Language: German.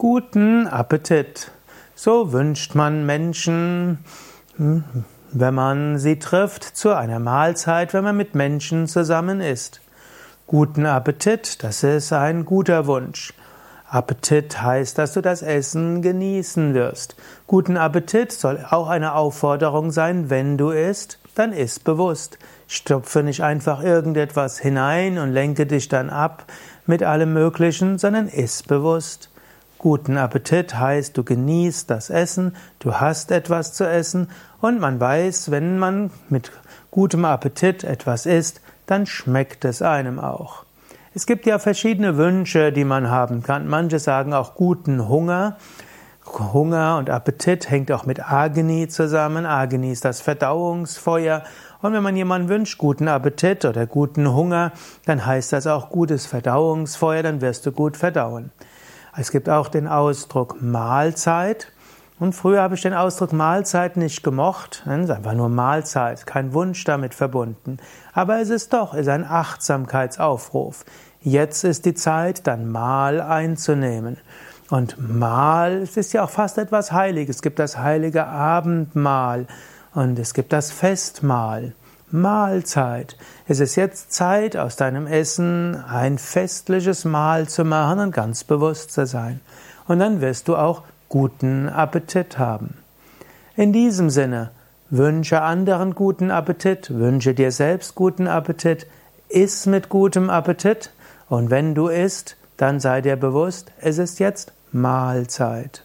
Guten Appetit. So wünscht man Menschen, hm, wenn man sie trifft, zu einer Mahlzeit, wenn man mit Menschen zusammen isst. Guten Appetit, das ist ein guter Wunsch. Appetit heißt, dass du das Essen genießen wirst. Guten Appetit soll auch eine Aufforderung sein, wenn du isst, dann iss bewusst. Stopfe nicht einfach irgendetwas hinein und lenke dich dann ab mit allem Möglichen, sondern iss bewusst. Guten Appetit heißt, du genießt das Essen, du hast etwas zu essen und man weiß, wenn man mit gutem Appetit etwas isst, dann schmeckt es einem auch. Es gibt ja verschiedene Wünsche, die man haben kann. Manche sagen auch guten Hunger. Hunger und Appetit hängt auch mit Agni zusammen. Agni ist das Verdauungsfeuer. Und wenn man jemanden wünscht, guten Appetit oder guten Hunger, dann heißt das auch gutes Verdauungsfeuer, dann wirst du gut verdauen. Es gibt auch den Ausdruck Mahlzeit. Und früher habe ich den Ausdruck Mahlzeit nicht gemocht. Es ist einfach nur Mahlzeit, kein Wunsch damit verbunden. Aber es ist doch, es ist ein Achtsamkeitsaufruf. Jetzt ist die Zeit, dann Mahl einzunehmen. Und Mahl, es ist ja auch fast etwas Heiliges. Es gibt das heilige Abendmahl und es gibt das Festmahl. Mahlzeit. Es ist jetzt Zeit, aus deinem Essen ein festliches Mahl zu machen und ganz bewusst zu sein. Und dann wirst du auch guten Appetit haben. In diesem Sinne, wünsche anderen guten Appetit, wünsche dir selbst guten Appetit, iss mit gutem Appetit und wenn du isst, dann sei dir bewusst, es ist jetzt Mahlzeit.